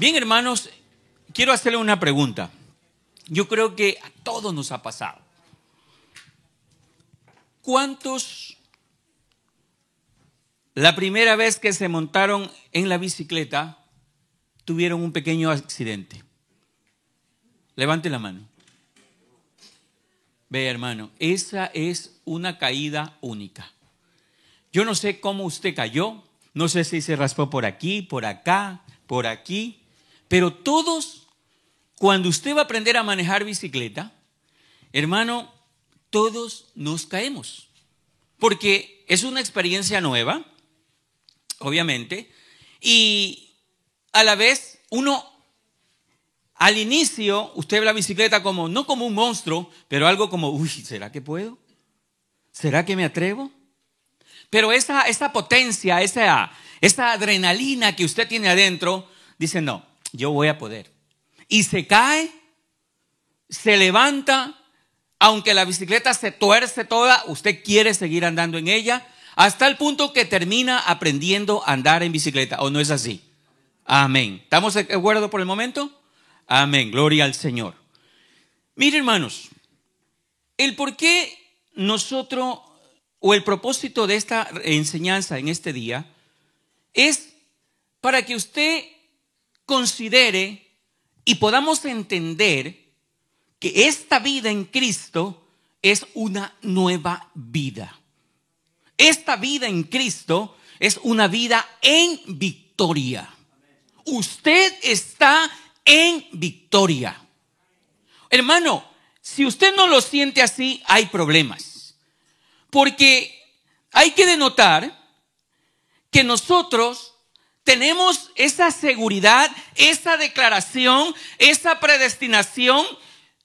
Bien, hermanos, quiero hacerle una pregunta. Yo creo que a todos nos ha pasado. ¿Cuántos la primera vez que se montaron en la bicicleta tuvieron un pequeño accidente? Levante la mano. Ve, hermano, esa es una caída única. Yo no sé cómo usted cayó, no sé si se raspó por aquí, por acá, por aquí, pero todos, cuando usted va a aprender a manejar bicicleta, hermano, todos nos caemos. Porque es una experiencia nueva, obviamente, y a la vez uno, al inicio, usted ve la bicicleta como, no como un monstruo, pero algo como, uy, ¿será que puedo? ¿Será que me atrevo? Pero esa, esa potencia, esa, esa adrenalina que usted tiene adentro, dice, no, yo voy a poder. Y se cae, se levanta, aunque la bicicleta se tuerce toda, usted quiere seguir andando en ella, hasta el punto que termina aprendiendo a andar en bicicleta, ¿o no es así? Amén. ¿Estamos de acuerdo por el momento? Amén. Gloria al Señor. Miren, hermanos, el por qué nosotros o el propósito de esta enseñanza en este día es para que usted considere y podamos entender que esta vida en Cristo es una nueva vida. Esta vida en Cristo es una vida en victoria. Usted está en victoria. Hermano, si usted no lo siente así, hay problemas. Porque hay que denotar que nosotros tenemos esa seguridad, esa declaración, esa predestinación,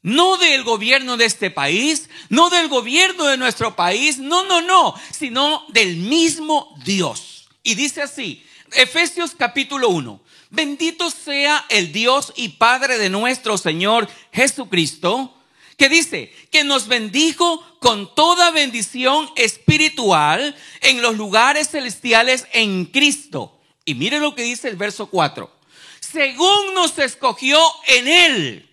no del gobierno de este país, no del gobierno de nuestro país, no, no, no, sino del mismo Dios. Y dice así, Efesios capítulo 1, bendito sea el Dios y Padre de nuestro Señor Jesucristo que dice que nos bendijo con toda bendición espiritual en los lugares celestiales en Cristo. Y mire lo que dice el verso 4. Según nos escogió en Él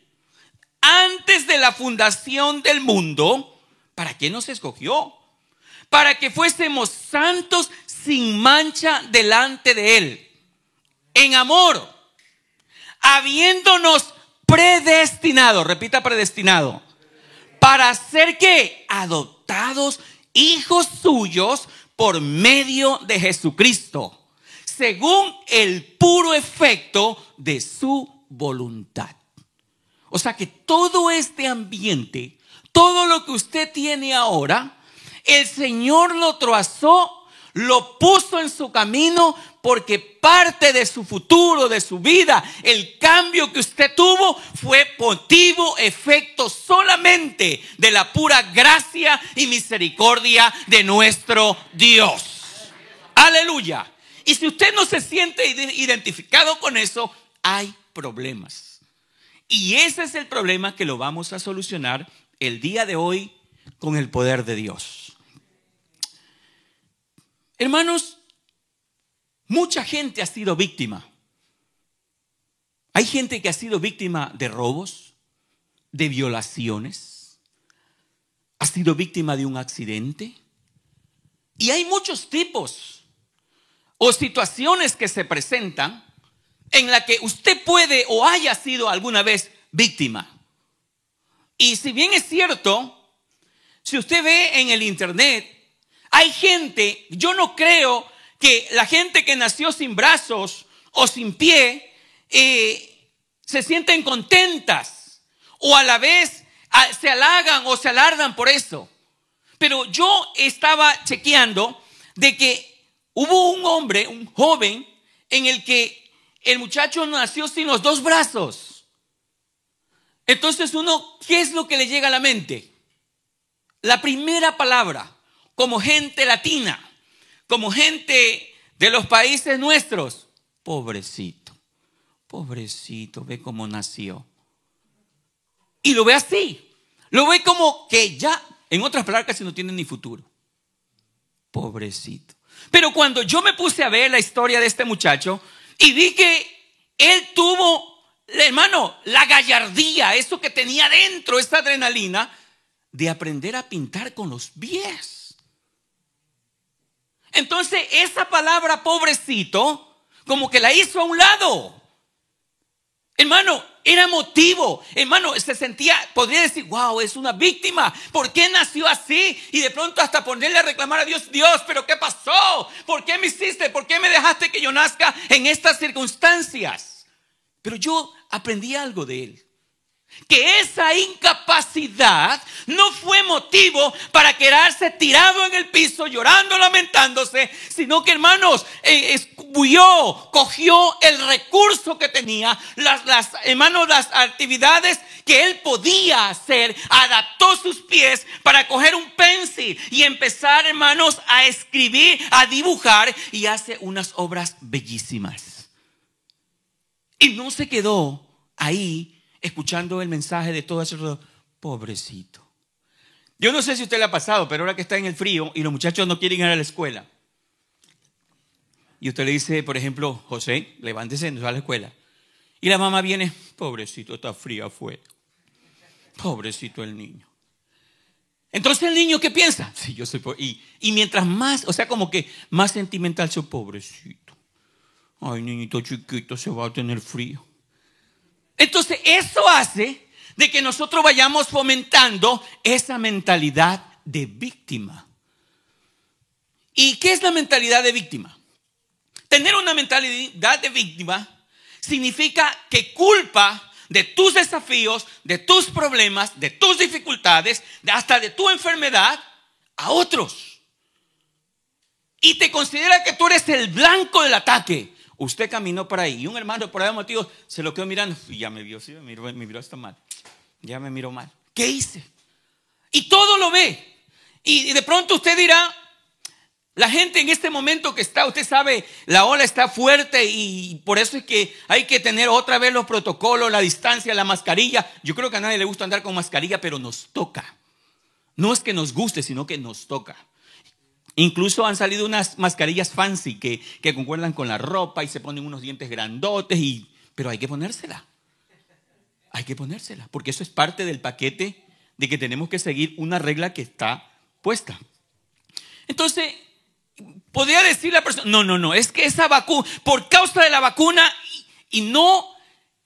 antes de la fundación del mundo, ¿para qué nos escogió? Para que fuésemos santos sin mancha delante de Él. En amor, habiéndonos predestinado, repita predestinado, para ser que adoptados hijos suyos por medio de Jesucristo, según el puro efecto de su voluntad. O sea que todo este ambiente, todo lo que usted tiene ahora, el Señor lo trazó lo puso en su camino porque parte de su futuro, de su vida, el cambio que usted tuvo fue motivo, efecto solamente de la pura gracia y misericordia de nuestro Dios. Aleluya. Y si usted no se siente identificado con eso, hay problemas. Y ese es el problema que lo vamos a solucionar el día de hoy con el poder de Dios. Hermanos, mucha gente ha sido víctima. Hay gente que ha sido víctima de robos, de violaciones, ha sido víctima de un accidente. Y hay muchos tipos o situaciones que se presentan en la que usted puede o haya sido alguna vez víctima. Y si bien es cierto, si usted ve en el Internet hay gente, yo no creo que la gente que nació sin brazos o sin pie eh, se sienten contentas o a la vez se halagan o se alardan por eso. Pero yo estaba chequeando de que hubo un hombre, un joven, en el que el muchacho nació sin los dos brazos. Entonces uno, ¿qué es lo que le llega a la mente? La primera palabra, como gente latina, como gente de los países nuestros. Pobrecito, pobrecito, ve cómo nació. Y lo ve así. Lo ve como que ya, en otras palabras, casi no tiene ni futuro. Pobrecito. Pero cuando yo me puse a ver la historia de este muchacho y vi que él tuvo, hermano, la gallardía, eso que tenía dentro, esta adrenalina, de aprender a pintar con los pies. Entonces, esa palabra pobrecito, como que la hizo a un lado. Hermano, era motivo. Hermano, se sentía, podría decir, wow, es una víctima. ¿Por qué nació así? Y de pronto hasta ponerle a reclamar a Dios, Dios, pero ¿qué pasó? ¿Por qué me hiciste? ¿Por qué me dejaste que yo nazca en estas circunstancias? Pero yo aprendí algo de él que esa incapacidad no fue motivo para quedarse tirado en el piso llorando, lamentándose, sino que hermanos, eh, cogió el recurso que tenía, las, las, hermanos, las actividades que él podía hacer, adaptó sus pies para coger un pencil y empezar, hermanos, a escribir, a dibujar y hace unas obras bellísimas. Y no se quedó ahí escuchando el mensaje de todo eso, pobrecito. Yo no sé si usted le ha pasado, pero ahora que está en el frío y los muchachos no quieren ir a la escuela, y usted le dice, por ejemplo, José, levántese, nos va a la escuela. Y la mamá viene, pobrecito, está frío afuera. Pobrecito el niño. Entonces el niño, ¿qué piensa? Sí, yo soy y, y mientras más, o sea, como que más sentimental, soy pobrecito. Ay, niñito chiquito, se va a tener frío. Entonces, eso hace de que nosotros vayamos fomentando esa mentalidad de víctima. ¿Y qué es la mentalidad de víctima? Tener una mentalidad de víctima significa que culpa de tus desafíos, de tus problemas, de tus dificultades, hasta de tu enfermedad a otros. Y te considera que tú eres el blanco del ataque. Usted caminó por ahí y un hermano por ahí motivo se lo quedó mirando y ya me vio, sí, me miró, me miró hasta mal. Ya me miró mal. ¿Qué hice? Y todo lo ve. Y de pronto usted dirá, la gente en este momento que está, usted sabe, la ola está fuerte y por eso es que hay que tener otra vez los protocolos, la distancia, la mascarilla. Yo creo que a nadie le gusta andar con mascarilla, pero nos toca. No es que nos guste, sino que nos toca. Incluso han salido unas mascarillas fancy que, concuerdan con la ropa y se ponen unos dientes grandotes, y, pero hay que ponérsela. Hay que ponérsela, porque eso es parte del paquete de que tenemos que seguir una regla que está puesta. Entonces, podría decir la persona, no, no, no, es que esa vacuna, por causa de la vacuna, y no,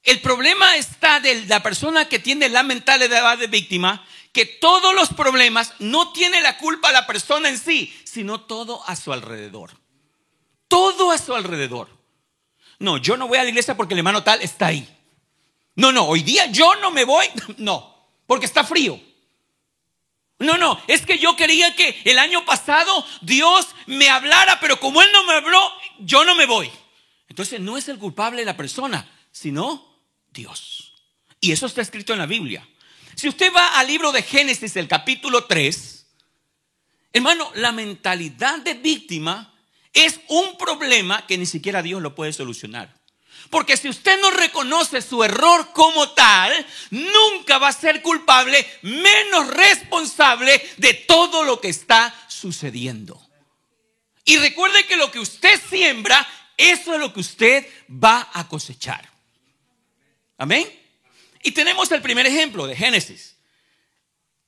el problema está de la persona que tiene la mentalidad de víctima, que todos los problemas no tiene la culpa la persona en sí, sino todo a su alrededor. Todo a su alrededor. No, yo no voy a la iglesia porque el hermano tal está ahí. No, no, hoy día yo no me voy. No, porque está frío. No, no, es que yo quería que el año pasado Dios me hablara, pero como Él no me habló, yo no me voy. Entonces no es el culpable la persona, sino Dios. Y eso está escrito en la Biblia. Si usted va al libro de Génesis, el capítulo 3, hermano, la mentalidad de víctima es un problema que ni siquiera Dios lo puede solucionar. Porque si usted no reconoce su error como tal, nunca va a ser culpable, menos responsable de todo lo que está sucediendo. Y recuerde que lo que usted siembra, eso es lo que usted va a cosechar. Amén. Y tenemos el primer ejemplo de Génesis.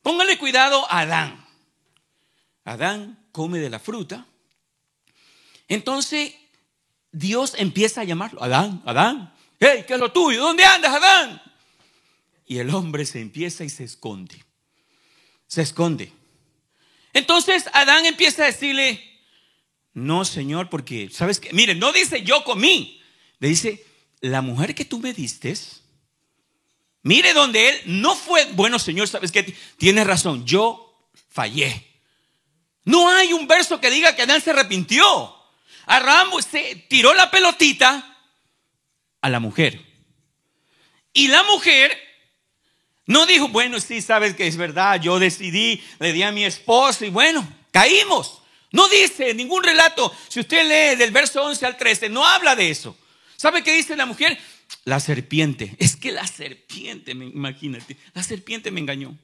Póngale cuidado a Adán. Adán come de la fruta. Entonces Dios empieza a llamarlo. Adán, Adán. Hey, ¿qué es lo tuyo? ¿Dónde andas, Adán? Y el hombre se empieza y se esconde. Se esconde. Entonces Adán empieza a decirle, no, Señor, porque, ¿sabes qué? Mire, no dice yo comí. Le dice, la mujer que tú me diste Mire donde él no fue, bueno Señor, sabes que tiene razón, yo fallé. No hay un verso que diga que Adán se arrepintió. Abraham se tiró la pelotita a la mujer. Y la mujer no dijo, bueno, sí, sabes que es verdad, yo decidí, le di a mi esposo y bueno, caímos. No dice ningún relato, si usted lee del verso 11 al 13, no habla de eso. ¿Sabe qué dice la mujer? La serpiente. Es que la serpiente, imagínate, la serpiente me engañó.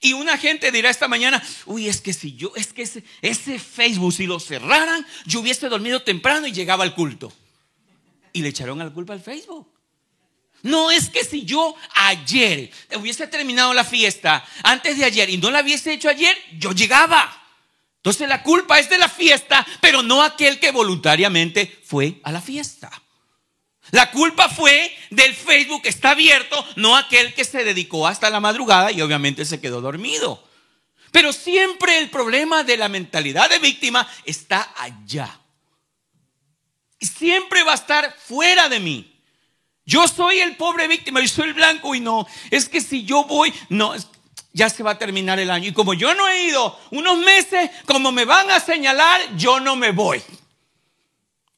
Y una gente dirá esta mañana, uy, es que si yo, es que ese, Facebook, si lo cerraran, yo hubiese dormido temprano y llegaba al culto. y le echaron la culpa al Facebook. No es que si yo ayer hubiese terminado la fiesta antes de ayer y no la hubiese hecho ayer, yo llegaba. Entonces la culpa es de la fiesta, pero no aquel que voluntariamente fue a la fiesta. La culpa fue del Facebook que está abierto, no aquel que se dedicó hasta la madrugada y obviamente se quedó dormido. Pero siempre el problema de la mentalidad de víctima está allá. Y siempre va a estar fuera de mí. Yo soy el pobre víctima, yo soy el blanco y no, es que si yo voy, no, ya se va a terminar el año. Y como yo no he ido unos meses, como me van a señalar, yo no me voy.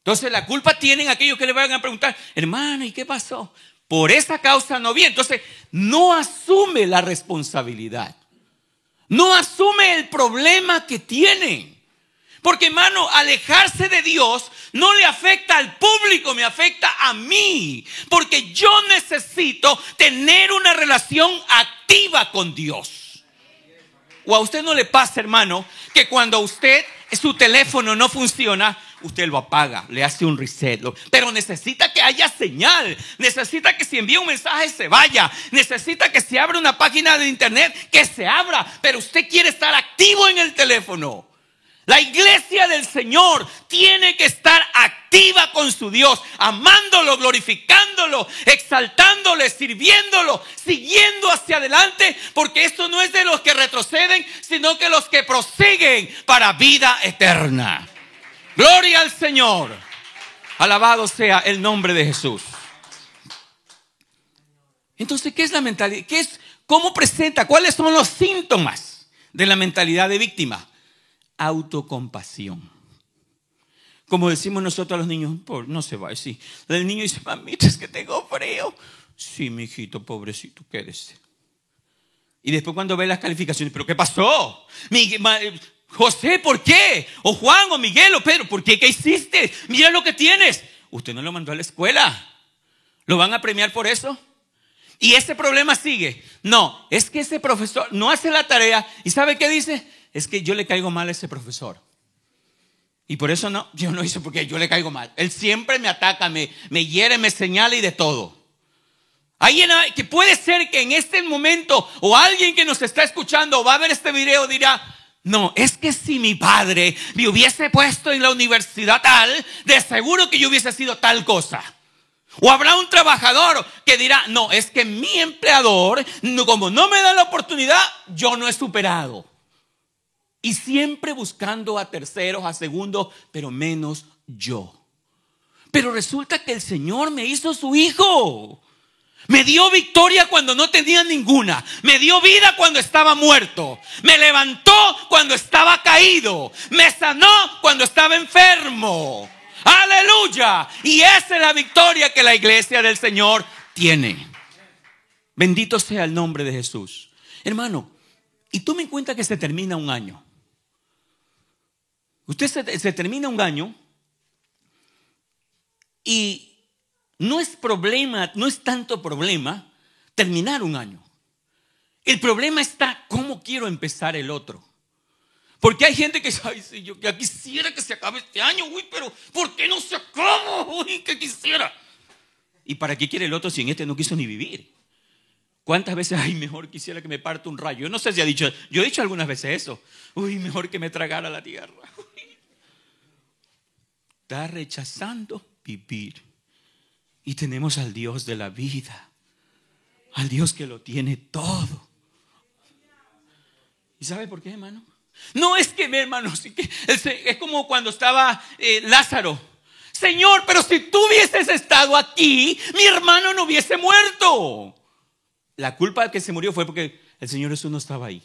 Entonces la culpa tienen aquellos que le van a preguntar, hermano, ¿y qué pasó? Por esa causa no vi. Entonces no asume la responsabilidad. No asume el problema que tienen. Porque hermano, alejarse de Dios no le afecta al público, me afecta a mí. Porque yo necesito tener una relación activa con Dios. O a usted no le pasa, hermano, que cuando usted su teléfono no funciona, usted lo apaga, le hace un reset. Pero necesita que haya señal. Necesita que si envía un mensaje se vaya. Necesita que si abre una página de internet que se abra. Pero usted quiere estar activo en el teléfono. La iglesia del Señor tiene que estar activa con su Dios, amándolo, glorificándolo, exaltándole, sirviéndolo, siguiendo hacia adelante, porque esto no es de los que retroceden, sino que los que prosiguen para vida eterna. Gloria al Señor. Alabado sea el nombre de Jesús. Entonces, ¿qué es la mentalidad? ¿Qué es, ¿Cómo presenta? ¿Cuáles son los síntomas de la mentalidad de víctima? autocompasión. Como decimos nosotros a los niños, no se va decir. El niño dice, mamita, es que tengo frío. Sí, mi hijito, pobrecito, quédese. Y después cuando ve las calificaciones, ¿pero qué pasó? José, ¿por qué? O Juan, o Miguel, o Pedro, ¿por qué? ¿Qué hiciste? Mira lo que tienes. Usted no lo mandó a la escuela. ¿Lo van a premiar por eso? Y ese problema sigue. No, es que ese profesor no hace la tarea. ¿Y sabe qué dice? es que yo le caigo mal a ese profesor. Y por eso no, yo no hice porque yo le caigo mal. Él siempre me ataca, me, me hiere, me señala y de todo. Alguien que puede ser que en este momento o alguien que nos está escuchando va a ver este video dirá, no, es que si mi padre me hubiese puesto en la universidad tal, de seguro que yo hubiese sido tal cosa. O habrá un trabajador que dirá, no, es que mi empleador, como no me da la oportunidad, yo no he superado. Y siempre buscando a terceros, a segundos, pero menos yo. Pero resulta que el Señor me hizo su hijo. Me dio victoria cuando no tenía ninguna. Me dio vida cuando estaba muerto. Me levantó cuando estaba caído. Me sanó cuando estaba enfermo. Aleluya. Y esa es la victoria que la iglesia del Señor tiene. Bendito sea el nombre de Jesús. Hermano, y tú me cuenta que se termina un año. Usted se, termina un año y no es problema, no es tanto problema terminar un año. El problema está cómo quiero empezar el otro. Porque hay gente que dice, yo ya quisiera que se acabe este año, uy, pero ¿por qué no se acaba? Uy, que quisiera. ¿Y para qué quiere el otro si en este no quiso ni vivir? ¿Cuántas veces, ay, mejor quisiera que me parte un rayo? Yo no sé si ha dicho, yo he dicho algunas veces eso. Uy, mejor que me tragara la tierra está rechazando vivir. Y tenemos al Dios de la vida, al Dios que lo tiene todo. ¿Y sabe por qué, hermano? No es que, hermano, es como cuando estaba eh, Lázaro. Señor, pero si tú hubieses estado aquí, mi hermano no hubiese muerto. La culpa que se murió fue porque el Señor Jesús no estaba ahí.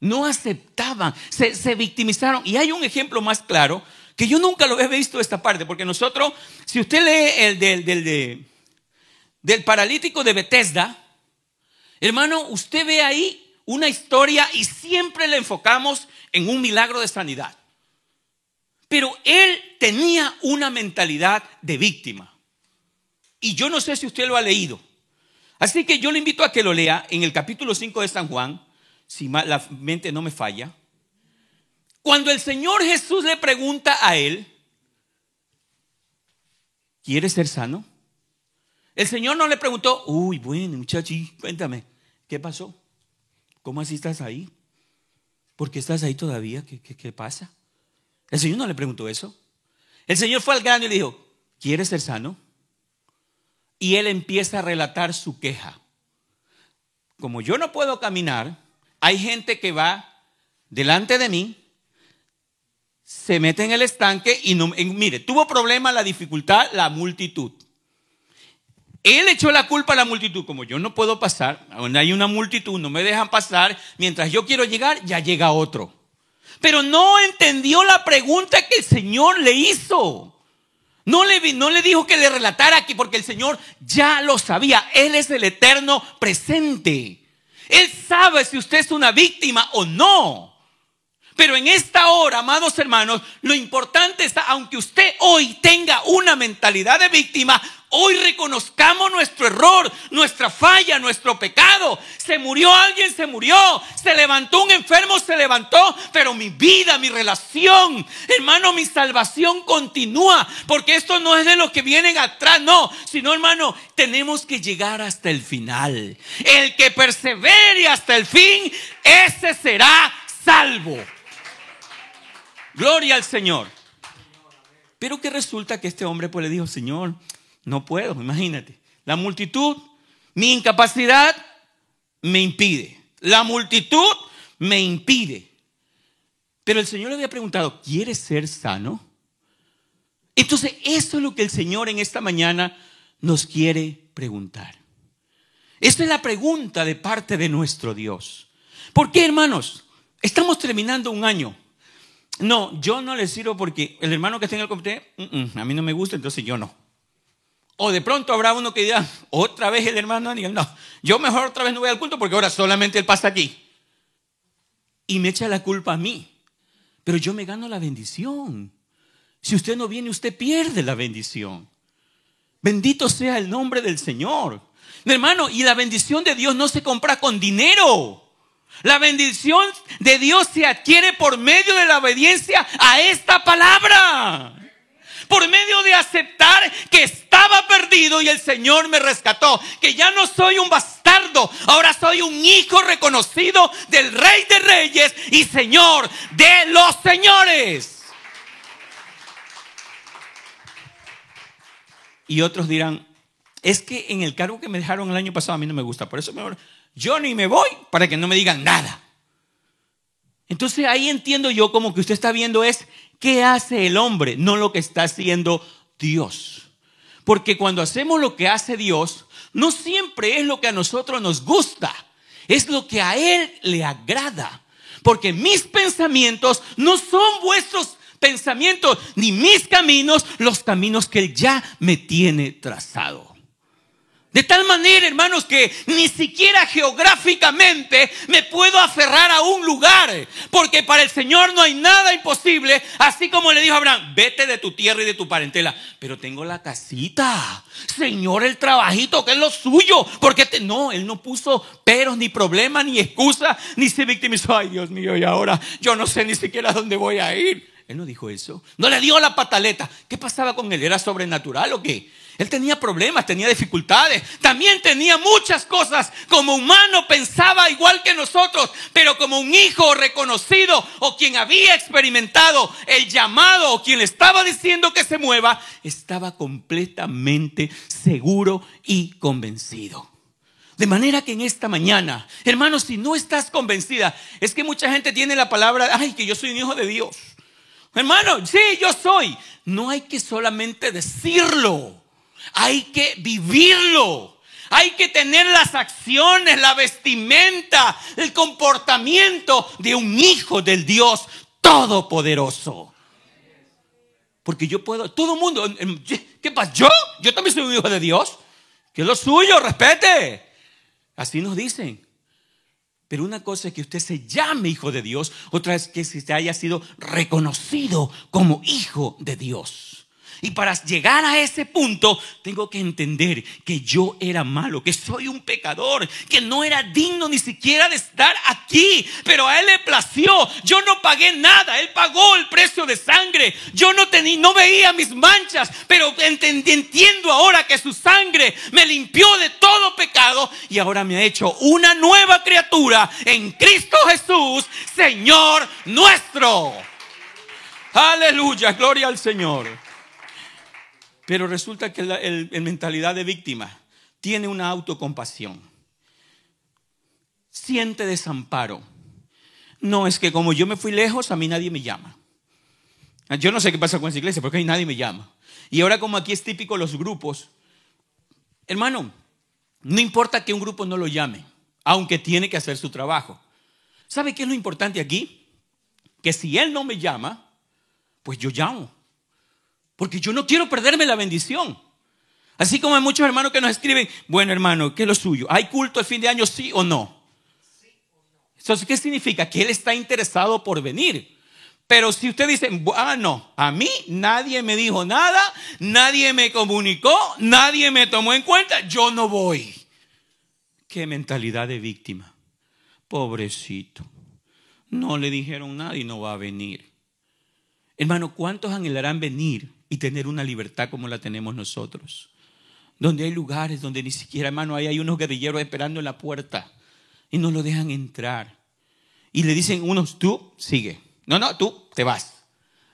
No aceptaban, se, se victimizaron. Y hay un ejemplo más claro que yo nunca lo he visto esta parte, porque nosotros, si usted lee el del, del, del paralítico de Bethesda, hermano, usted ve ahí una historia y siempre le enfocamos en un milagro de sanidad. Pero él tenía una mentalidad de víctima. Y yo no sé si usted lo ha leído. Así que yo le invito a que lo lea en el capítulo 5 de San Juan, si la mente no me falla. Cuando el Señor Jesús le pregunta a él, ¿quieres ser sano? El Señor no le preguntó, uy, bueno, muchacho, cuéntame, ¿qué pasó? ¿Cómo así estás ahí? ¿Por qué estás ahí todavía? ¿Qué, qué, pasa? El Señor no le preguntó eso. El Señor fue al grano y le dijo, ¿quieres ser sano? Y él empieza a relatar su queja. Como yo no puedo caminar, hay gente que va delante de mí, se mete en el estanque y no, mire, tuvo problema la dificultad, la multitud. Él echó la culpa a la multitud, como yo no puedo pasar, hay una multitud, no me dejan pasar, mientras yo quiero llegar, ya llega otro. Pero no entendió la pregunta que el Señor le hizo. No le, no le dijo que le relatara aquí, porque el Señor ya lo sabía. Él es el eterno presente. Él sabe si usted es una víctima o no. Pero en esta hora, amados hermanos, lo importante está, aunque usted hoy tenga una mentalidad de víctima, Hoy reconozcamos nuestro error, nuestra falla, nuestro pecado. Se murió alguien, se murió. Se levantó un enfermo, se levantó. Pero mi vida, mi relación, hermano, mi salvación continúa. Porque esto no es de los que vienen atrás, no. Sino, hermano, tenemos que llegar hasta el final. El que persevere hasta el fin, ese será salvo. Gloria al Señor. Pero que resulta que este hombre pues le dijo, Señor, no puedo, imagínate. La multitud, mi incapacidad me impide. La multitud me impide. Pero el Señor le había preguntado, ¿quieres ser sano? Entonces, eso es lo que el Señor en esta mañana nos quiere preguntar. Esta es la pregunta de parte de nuestro Dios. ¿Por qué, hermanos? Estamos terminando un año. No, yo no le sirvo porque el hermano que está en el comité, mm, mm, a mí no me gusta, entonces yo no. O de pronto habrá uno que diga, otra vez el hermano Daniel. No, yo mejor otra vez no voy al culto porque ahora solamente él pasa aquí. Y me echa la culpa a mí. Pero yo me gano la bendición. Si usted no viene, usted pierde la bendición. Bendito sea el nombre del Señor. Hermano, y la bendición de Dios no se compra con dinero. La bendición de Dios se adquiere por medio de la obediencia a esta palabra por medio de aceptar que estaba perdido y el Señor me rescató, que ya no soy un bastardo, ahora soy un hijo reconocido del Rey de Reyes y Señor de los señores. Y otros dirán, es que en el cargo que me dejaron el año pasado a mí no me gusta, por eso mejor yo ni me voy para que no me digan nada. Entonces ahí entiendo yo como que usted está viendo es qué hace el hombre, no lo que está haciendo Dios. Porque cuando hacemos lo que hace Dios, no siempre es lo que a nosotros nos gusta, es lo que a Él le agrada. Porque mis pensamientos no son vuestros pensamientos, ni mis caminos, los caminos que Él ya me tiene trazado. De tal manera, hermanos, que ni siquiera geográficamente me puedo aferrar a un lugar, porque para el Señor no hay nada imposible, así como le dijo a Abraham, vete de tu tierra y de tu parentela, pero tengo la casita, Señor, el trabajito, que es lo suyo, porque no, Él no puso peros, ni problemas, ni excusa, ni se victimizó, ay Dios mío, y ahora yo no sé ni siquiera dónde voy a ir. Él no dijo eso, no le dio la pataleta. ¿Qué pasaba con él? ¿Era sobrenatural o qué? Él tenía problemas, tenía dificultades, también tenía muchas cosas. Como humano pensaba igual que nosotros, pero como un hijo reconocido o quien había experimentado el llamado o quien le estaba diciendo que se mueva, estaba completamente seguro y convencido. De manera que en esta mañana, hermanos, si no estás convencida, es que mucha gente tiene la palabra, ay, que yo soy un hijo de Dios. Hermano, sí, yo soy. No hay que solamente decirlo. Hay que vivirlo. Hay que tener las acciones, la vestimenta, el comportamiento de un hijo del Dios Todopoderoso. Porque yo puedo, todo el mundo, ¿qué pasa? ¿Yo? Yo también soy un hijo de Dios. Que es lo suyo, respete. Así nos dicen. Pero una cosa es que usted se llame hijo de Dios, otra es que se haya sido reconocido como hijo de Dios. Y para llegar a ese punto, tengo que entender que yo era malo, que soy un pecador, que no era digno ni siquiera de estar aquí. Pero a Él le plació. Yo no pagué nada. Él pagó el precio de sangre. Yo no tenía, no veía mis manchas, pero entiendo ahora que su sangre me limpió de todo pecado y ahora me ha hecho una nueva criatura en Cristo Jesús, Señor nuestro. Aleluya, gloria al Señor. Pero resulta que la mentalidad de víctima tiene una autocompasión. Siente desamparo. No es que como yo me fui lejos, a mí nadie me llama. Yo no sé qué pasa con esa iglesia, porque ahí nadie me llama. Y ahora como aquí es típico los grupos, hermano, no importa que un grupo no lo llame, aunque tiene que hacer su trabajo. ¿Sabe qué es lo importante aquí? Que si él no me llama, pues yo llamo. Porque yo no quiero perderme la bendición. Así como hay muchos hermanos que nos escriben, bueno hermano, ¿qué es lo suyo? ¿Hay culto el fin de año, sí o no? Entonces, ¿qué significa? Que él está interesado por venir. Pero si usted dice, ah, no, a mí nadie me dijo nada, nadie me comunicó, nadie me tomó en cuenta, yo no voy. Qué mentalidad de víctima. Pobrecito. No le dijeron nada y no va a venir. Hermano, ¿cuántos anhelarán venir y tener una libertad como la tenemos nosotros. Donde hay lugares donde ni siquiera, hermano, hay, hay unos guerrilleros esperando en la puerta y no lo dejan entrar. Y le dicen unos, tú sigue. No, no, tú te vas.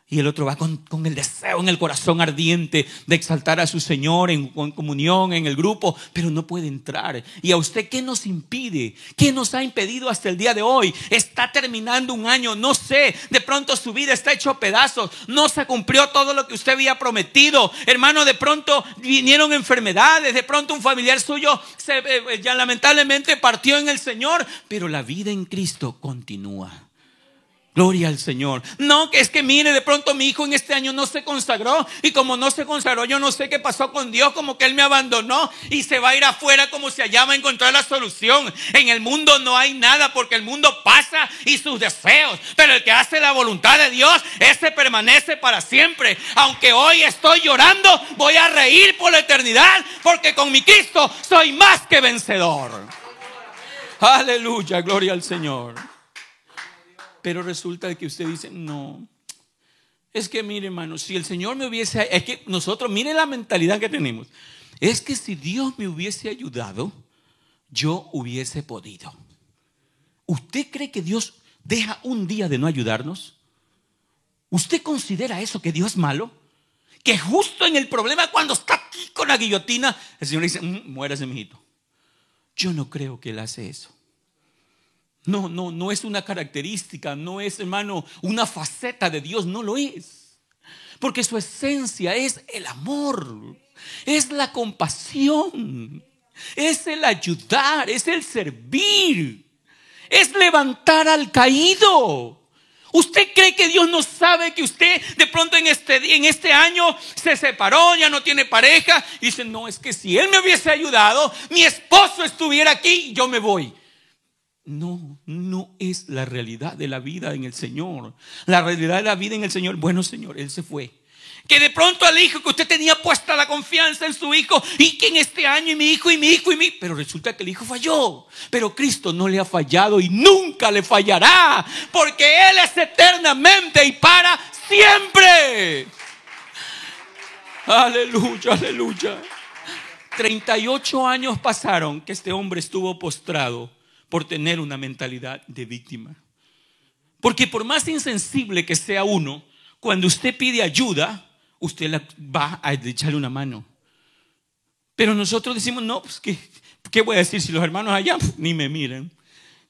Y el otro va con, el deseo en el corazón ardiente de exaltar a su Señor en, comunión, en el grupo, pero no puede entrar. ¿Y a usted qué nos impide? ¿Qué nos ha impedido hasta el día de hoy? Está terminando un año, no sé, de pronto su vida está hecho pedazos, no se cumplió todo lo que usted había prometido. Hermano, de pronto vinieron enfermedades, de pronto un familiar suyo se, eh, eh, ya lamentablemente partió en el Señor, pero la vida en Cristo continúa. Gloria al Señor. No, que es que mire, de pronto mi hijo en este año no se consagró y como no se consagró, yo no sé qué pasó con Dios, como que Él me abandonó y se va a ir afuera como se llama a encontrar la solución. En el mundo no hay nada porque el mundo pasa y sus deseos, pero el que hace la voluntad de Dios, ese permanece para siempre. Aunque hoy estoy llorando, voy a reír por la eternidad porque con mi Cristo soy más que vencedor. Aleluya, gloria al Señor. Pero resulta que usted dice, no. Es que mire, hermano, si el Señor me hubiese, es que nosotros, mire la mentalidad que tenemos. Es que si Dios me hubiese ayudado, yo hubiese podido. ¿Usted cree que Dios deja un día de no ayudarnos? ¿Usted considera eso que Dios es malo? Que justo en el problema, cuando está aquí con la guillotina, el Señor dice, mm, muérase, mijito. Yo no creo que Él hace eso. No, no, no es una característica, no es, hermano, una faceta de Dios, no lo es. Porque su esencia es el amor, es la compasión, es el ayudar, es el servir, es levantar al caído. ¿Usted cree que Dios no sabe que usted de pronto en este, en este año se separó, ya no tiene pareja? Y dice, no, es que si Él me hubiese ayudado, mi esposo estuviera aquí, yo me voy. No, no es la realidad de la vida en el Señor. La realidad de la vida en el Señor, bueno Señor, Él se fue. Que de pronto al hijo que usted tenía puesta la confianza en su hijo y que en este año y mi hijo y mi hijo y mi... Pero resulta que el hijo falló. Pero Cristo no le ha fallado y nunca le fallará. Porque Él es eternamente y para siempre. Aleluya, aleluya. 38 años pasaron que este hombre estuvo postrado por tener una mentalidad de víctima. Porque por más insensible que sea uno, cuando usted pide ayuda, usted va a echarle una mano. Pero nosotros decimos, no, pues ¿qué, qué voy a decir si los hermanos allá ni me miran?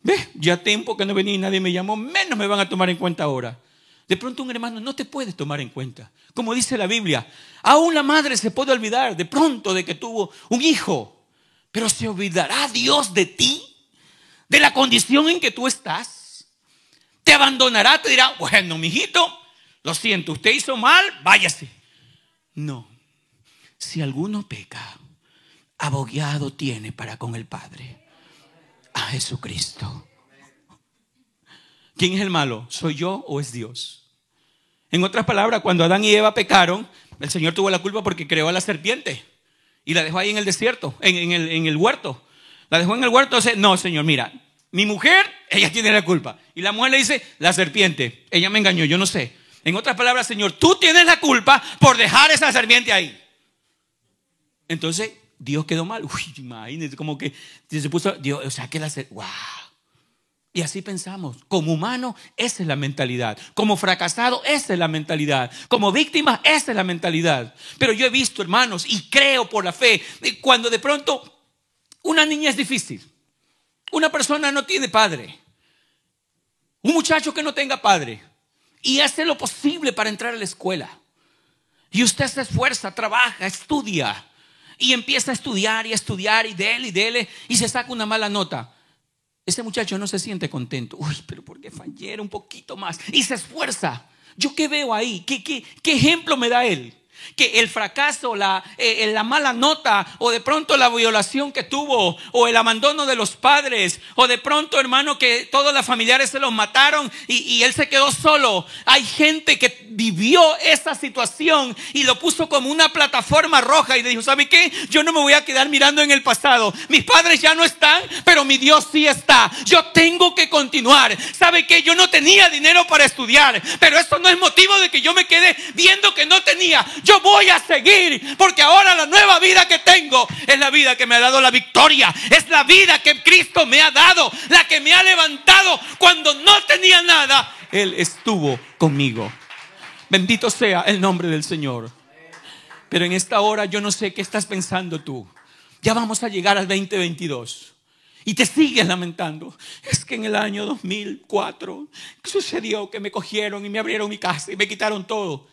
¿Ve? Ya tiempo que no venía y nadie me llamó, menos me van a tomar en cuenta ahora. De pronto un hermano no te puede tomar en cuenta. Como dice la Biblia, aún la madre se puede olvidar de pronto de que tuvo un hijo, pero se olvidará Dios de ti de la condición en que tú estás. Te abandonará, te dirá, bueno, mijito, lo siento, usted hizo mal, váyase. No, si alguno peca, abogado tiene para con el Padre, a Jesucristo. ¿Quién es el malo? ¿Soy yo o es Dios? En otras palabras, cuando Adán y Eva pecaron, El Señor tuvo la culpa porque creó a la serpiente y la dejó ahí en el desierto, en, el, en el, huerto. La dejó en el huerto. No, Señor, mira, mi mujer, ella tiene la culpa. Y la mujer le dice, la serpiente, ella me engañó, yo no sé. En otras palabras, Señor, tú tienes la culpa por dejar esa serpiente ahí. Entonces, Dios quedó mal. Uy, imagínense, como que se puso, Dios, o sea, que la wow. Y así pensamos. Como humano, esa es la mentalidad. Como fracasado, esa es la mentalidad. Como víctima, esa es la mentalidad. Pero yo he visto, hermanos, y creo por la fe, cuando de pronto una niña es difícil, una persona no tiene padre, un muchacho que no tenga padre, y hace lo posible para entrar a la escuela. Y usted se esfuerza, trabaja, estudia, y empieza a estudiar y estudiar y dele y dele, y se saca una mala nota. Ese muchacho no se siente contento. Uy, pero ¿por qué fallé un poquito más? Y se esfuerza. ¿Yo qué veo ahí? ¿Qué, qué, qué ejemplo me da él? Que el fracaso, la, eh, la, mala nota, o de pronto la violación que tuvo, o el abandono de los padres, o de pronto, hermano, que todos los familiares se los mataron y, y, él se quedó solo. Hay gente que vivió esa situación y lo puso como una plataforma roja y le dijo, ¿sabe qué? Yo no me voy a quedar mirando en el pasado. Mis padres ya no están, pero mi Dios sí está. Yo tengo que continuar. ¿Sabe qué? Yo no tenía dinero para estudiar, pero eso no es motivo de que yo me quede viendo que no tenía. Yo voy a seguir porque ahora la nueva vida que tengo es la vida que me ha dado la victoria. Es la vida que Cristo me ha dado, la que me ha levantado cuando no tenía nada. Él estuvo conmigo. Bendito sea el nombre del Señor. Pero en esta hora yo no sé qué estás pensando tú. Ya vamos a llegar al 2022. Y te sigues lamentando. Es que en el año 2004 sucedió que me cogieron y me abrieron mi casa y me quitaron todo.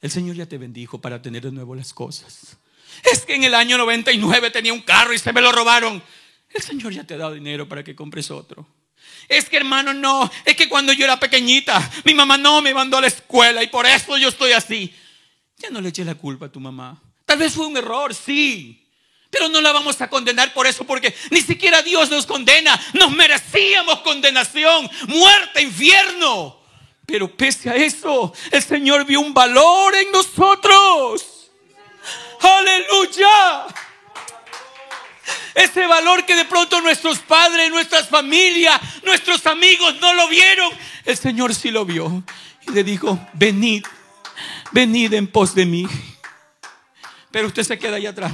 El Señor ya te bendijo para tener de nuevo las cosas. Es que en el año 99 tenía un carro y se me lo robaron. El Señor ya te ha dado dinero para que compres otro. Es que hermano, no, es que cuando yo era pequeñita, mi mamá no me mandó a la escuela y por eso yo estoy así. Ya no le eché la culpa a tu mamá. Tal vez fue un error, sí. Pero no la vamos a condenar por eso porque ni siquiera Dios nos condena. Nos merecíamos condenación, muerte, infierno. Pero pese a eso, el Señor vio un valor en nosotros. Aleluya. Ese valor que de pronto nuestros padres, nuestras familias, nuestros amigos no lo vieron. El Señor sí lo vio. Y le dijo, venid, venid en pos de mí. Pero usted se queda ahí atrás.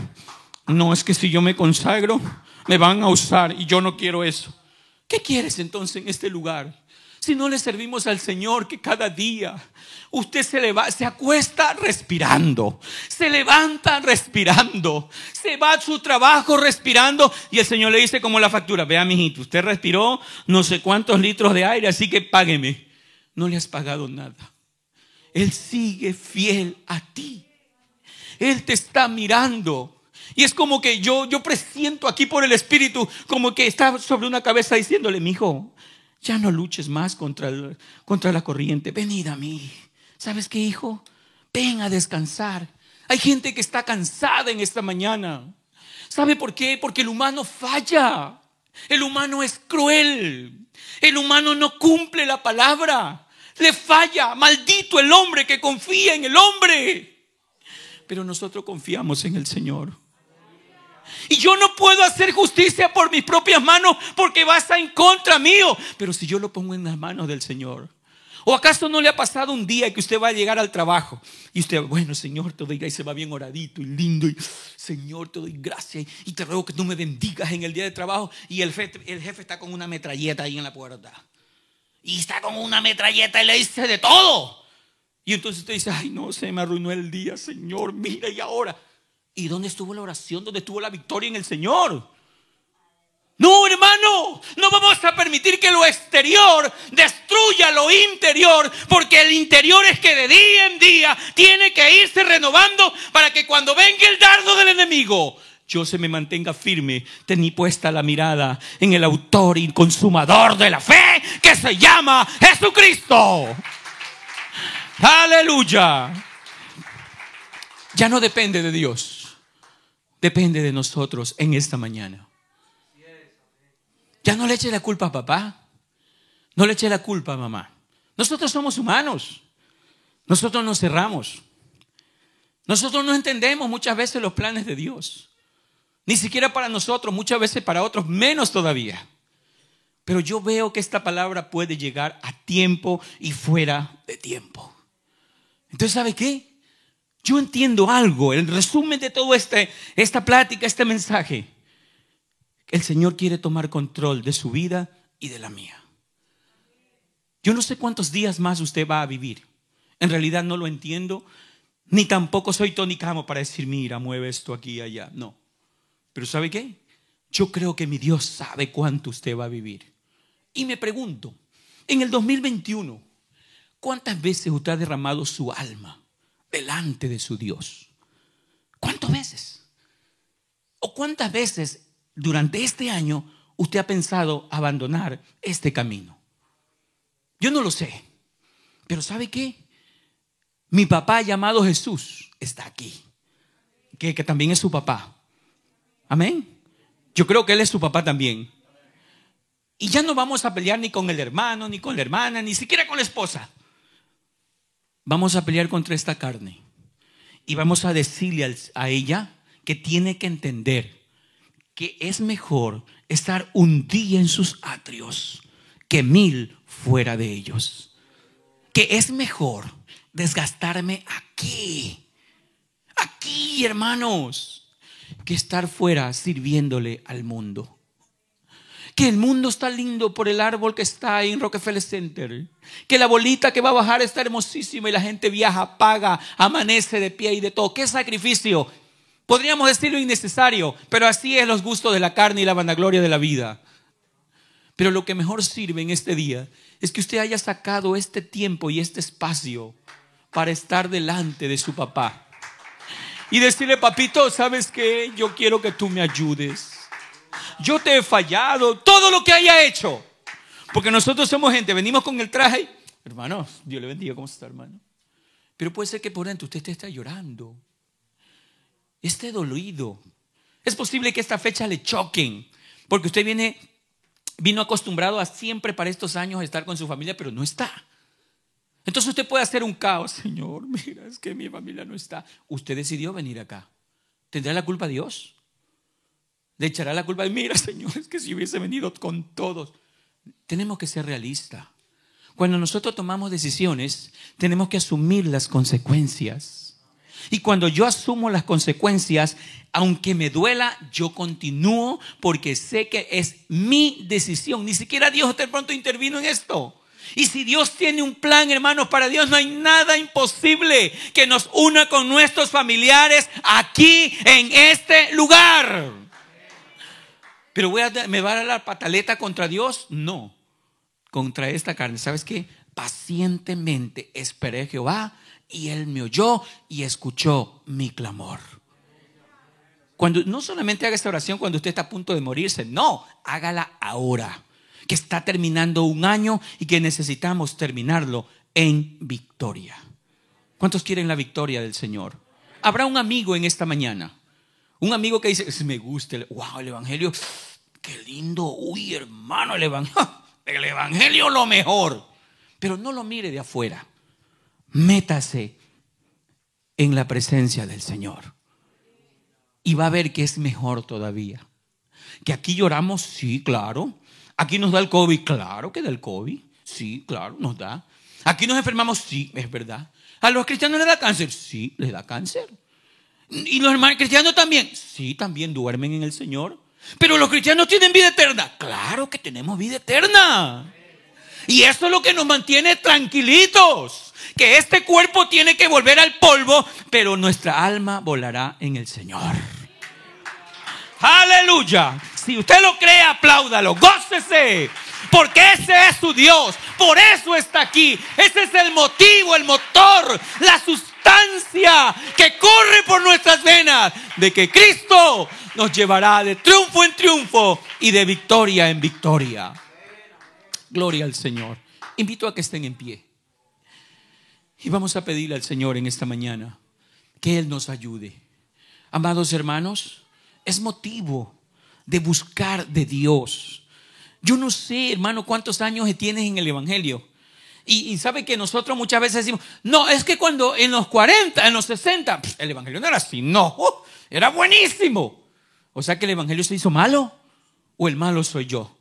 No, es que si yo me consagro, me van a usar y yo no quiero eso. ¿Qué quieres entonces en este lugar? Si no le servimos al Señor que cada día usted se, leva, se acuesta respirando, se levanta respirando, se va a su trabajo respirando y el Señor le dice como la factura, vea mijito, usted respiró no sé cuántos litros de aire, así que págueme. No le has pagado nada. Él sigue fiel a ti. Él te está mirando. Y es como que yo, yo presiento aquí por el Espíritu, como que está sobre una cabeza diciéndole, mi hijo, ya no luches más contra, contra la corriente. Venid a mí. ¿Sabes qué, hijo? Ven a descansar. Hay gente que está cansada en esta mañana. ¿Sabe por qué? Porque el humano falla. El humano es cruel. El humano no cumple la palabra. Le falla. Maldito el hombre que confía en el hombre. Pero nosotros confiamos en el Señor. Y yo no puedo hacer justicia por mis propias manos porque vas a en contra mío. Pero si yo lo pongo en las manos del Señor. ¿O acaso no le ha pasado un día que usted va a llegar al trabajo y usted, bueno, Señor, te doy gracias, se va bien oradito y lindo y Señor, te doy gracias y te ruego que tú me bendigas en el día de trabajo y el jefe, el jefe está con una metralleta ahí en la puerta. Y está con una metralleta y le dice de todo. Y entonces usted dice, ay no, se me arruinó el día, Señor, mira y ahora. ¿Y dónde estuvo la oración? ¿Dónde estuvo la victoria en el Señor? No, hermano, no vamos a permitir que lo exterior destruya lo interior, porque el interior es que de día en día tiene que irse renovando para que cuando venga el dardo del enemigo, yo se me mantenga firme, tení puesta la mirada en el autor y consumador de la fe que se llama Jesucristo. Aleluya. Ya no depende de Dios depende de nosotros en esta mañana. Ya no le eche la culpa a papá. No le eche la culpa a mamá. Nosotros somos humanos. Nosotros nos cerramos. Nosotros no entendemos muchas veces los planes de Dios. Ni siquiera para nosotros, muchas veces para otros, menos todavía. Pero yo veo que esta palabra puede llegar a tiempo y fuera de tiempo. Entonces, ¿sabe qué? Yo entiendo algo, el resumen de todo este, esta plática, este mensaje. El Señor quiere tomar control de su vida y de la mía. Yo no sé cuántos días más usted va a vivir. En realidad no lo entiendo, ni tampoco soy Tony Camo para decir, mira, mueve esto aquí y allá. No. Pero ¿sabe qué? Yo creo que mi Dios sabe cuánto usted va a vivir. Y me pregunto, en el 2021, ¿cuántas veces usted ha derramado su alma delante de su Dios? ¿Cuántas veces? ¿O cuántas veces durante este año usted ha pensado abandonar este camino? Yo no lo sé, pero ¿sabe qué? Mi papá llamado Jesús está aquí, que, que también es su papá. Amén. Yo creo que Él es su papá también. Y ya no vamos a pelear ni con el hermano, ni con la hermana, ni siquiera con la esposa. Vamos a pelear contra esta carne. Y vamos a decirle a ella que tiene que entender que es mejor estar un día en sus atrios que mil fuera de ellos. Que es mejor desgastarme aquí, aquí hermanos, que estar fuera sirviéndole al mundo que el mundo está lindo por el árbol que está en Rockefeller Center, que la bolita que va a bajar está hermosísima y la gente viaja, paga, amanece de pie y de todo. ¿Qué sacrificio? Podríamos decirlo innecesario, pero así es los gustos de la carne y la vanagloria de la vida. Pero lo que mejor sirve en este día es que usted haya sacado este tiempo y este espacio para estar delante de su papá. Y decirle, papito, ¿sabes qué? Yo quiero que tú me ayudes yo te he fallado, todo lo que haya hecho. Porque nosotros somos gente, venimos con el traje. Hermanos, Dios le bendiga, ¿cómo está, hermano? Pero puede ser que por dentro usted esté llorando, esté dolido. Es posible que esta fecha le choquen, porque usted viene, vino acostumbrado a siempre para estos años estar con su familia, pero no está. Entonces usted puede hacer un caos, Señor, mira, es que mi familia no está. Usted decidió venir acá. ¿Tendrá la culpa Dios? Le echará la culpa. Mira, Señor, es que si hubiese venido con todos. Tenemos que ser realistas. Cuando nosotros tomamos decisiones, tenemos que asumir las consecuencias. Y cuando yo asumo las consecuencias, aunque me duela, yo continúo porque sé que es mi decisión. Ni siquiera Dios de pronto intervino en esto. Y si Dios tiene un plan, hermanos, para Dios no hay nada imposible que nos una con nuestros familiares aquí en este lugar. Pero voy a, ¿me va a dar la pataleta contra Dios? No, contra esta carne. ¿Sabes qué? Pacientemente esperé a Jehová y él me oyó y escuchó mi clamor. Cuando no solamente haga esta oración cuando usted está a punto de morirse, no, hágala ahora, que está terminando un año y que necesitamos terminarlo en victoria. ¿Cuántos quieren la victoria del Señor? Habrá un amigo en esta mañana un amigo que dice, me gusta, wow, el Evangelio, qué lindo, uy hermano, el Evangelio, el Evangelio lo mejor. Pero no lo mire de afuera, métase en la presencia del Señor. Y va a ver que es mejor todavía. Que aquí lloramos, sí, claro. Aquí nos da el COVID, claro que da el COVID. Sí, claro, nos da. Aquí nos enfermamos, sí, es verdad. A los cristianos les da cáncer, sí, les da cáncer. ¿Y los hermanos cristianos también? Sí, también duermen en el Señor. Pero los cristianos tienen vida eterna. Claro que tenemos vida eterna. Y eso es lo que nos mantiene tranquilitos. Que este cuerpo tiene que volver al polvo, pero nuestra alma volará en el Señor. Aleluya. Si usted lo cree, apláudalo, gócese. Porque ese es su Dios. Por eso está aquí. Ese es el motivo, el motor, la sustancia que corre por nuestras venas de que Cristo nos llevará de triunfo en triunfo y de victoria en victoria. Gloria al Señor. Invito a que estén en pie. Y vamos a pedirle al Señor en esta mañana que Él nos ayude. Amados hermanos, es motivo de buscar de Dios. Yo no sé, hermano, cuántos años tienes en el Evangelio. Y, sabe que nosotros muchas veces decimos, no, es que cuando en los 40, en los 60, el Evangelio no era así, no, era buenísimo. O sea que el Evangelio se hizo malo o el malo soy yo.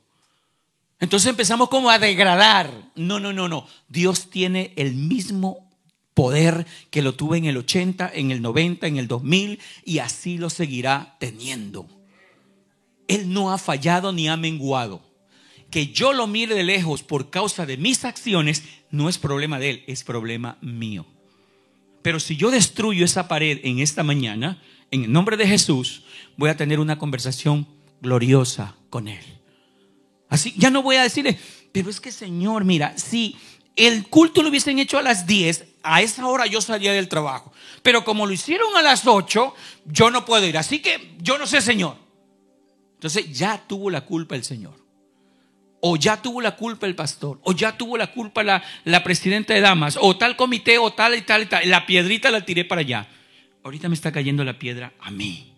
Entonces empezamos como a degradar. No, no, no, no. Dios tiene el mismo poder que lo tuve en el 80, en el 90, en el 2000 y así lo seguirá teniendo. Él no ha fallado ni ha menguado. Que yo lo mire de lejos por causa de mis acciones no es problema de Él, es problema mío. Pero si yo destruyo esa pared en esta mañana, en el nombre de Jesús, voy a tener una conversación gloriosa con Él. Así, ya no voy a decirle, pero es que Señor, mira, si el culto lo hubiesen hecho a las 10, a esa hora yo salía del trabajo. Pero como lo hicieron a las 8, yo no puedo ir. Así que yo no sé, Señor. Entonces ya tuvo la culpa el Señor. O ya tuvo la culpa el pastor. O ya tuvo la culpa la, la presidenta de damas. O tal comité, o tal y tal y tal. La piedrita la tiré para allá. Ahorita me está cayendo la piedra a mí.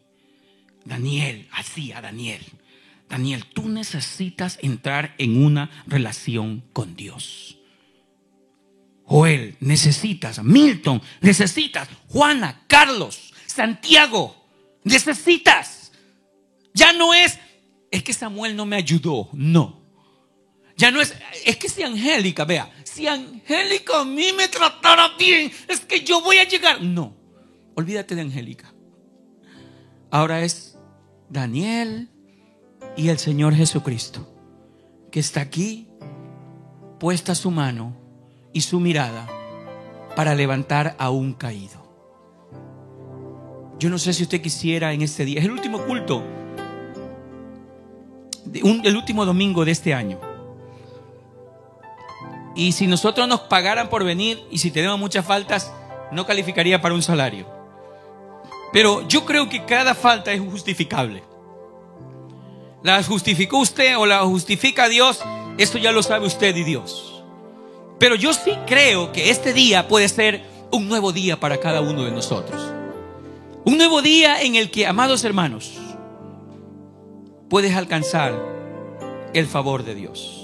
Daniel, así a Daniel. Daniel, tú necesitas entrar en una relación con Dios. Joel, necesitas, Milton, necesitas, Juana, Carlos, Santiago, necesitas. Ya no es, es que Samuel no me ayudó, no. Ya no es, es que si Angélica, vea, si Angélica a mí me tratara bien, es que yo voy a llegar. No, olvídate de Angélica. Ahora es Daniel, y el Señor Jesucristo, que está aquí, puesta su mano y su mirada para levantar a un caído. Yo no sé si usted quisiera en este día, es el último culto, el último domingo de este año. Y si nosotros nos pagaran por venir y si tenemos muchas faltas, no calificaría para un salario. Pero yo creo que cada falta es justificable. ¿La justificó usted o la justifica Dios? Esto ya lo sabe usted y Dios. Pero yo sí creo que este día puede ser un nuevo día para cada uno de nosotros. Un nuevo día en el que, amados hermanos, puedes alcanzar el favor de Dios.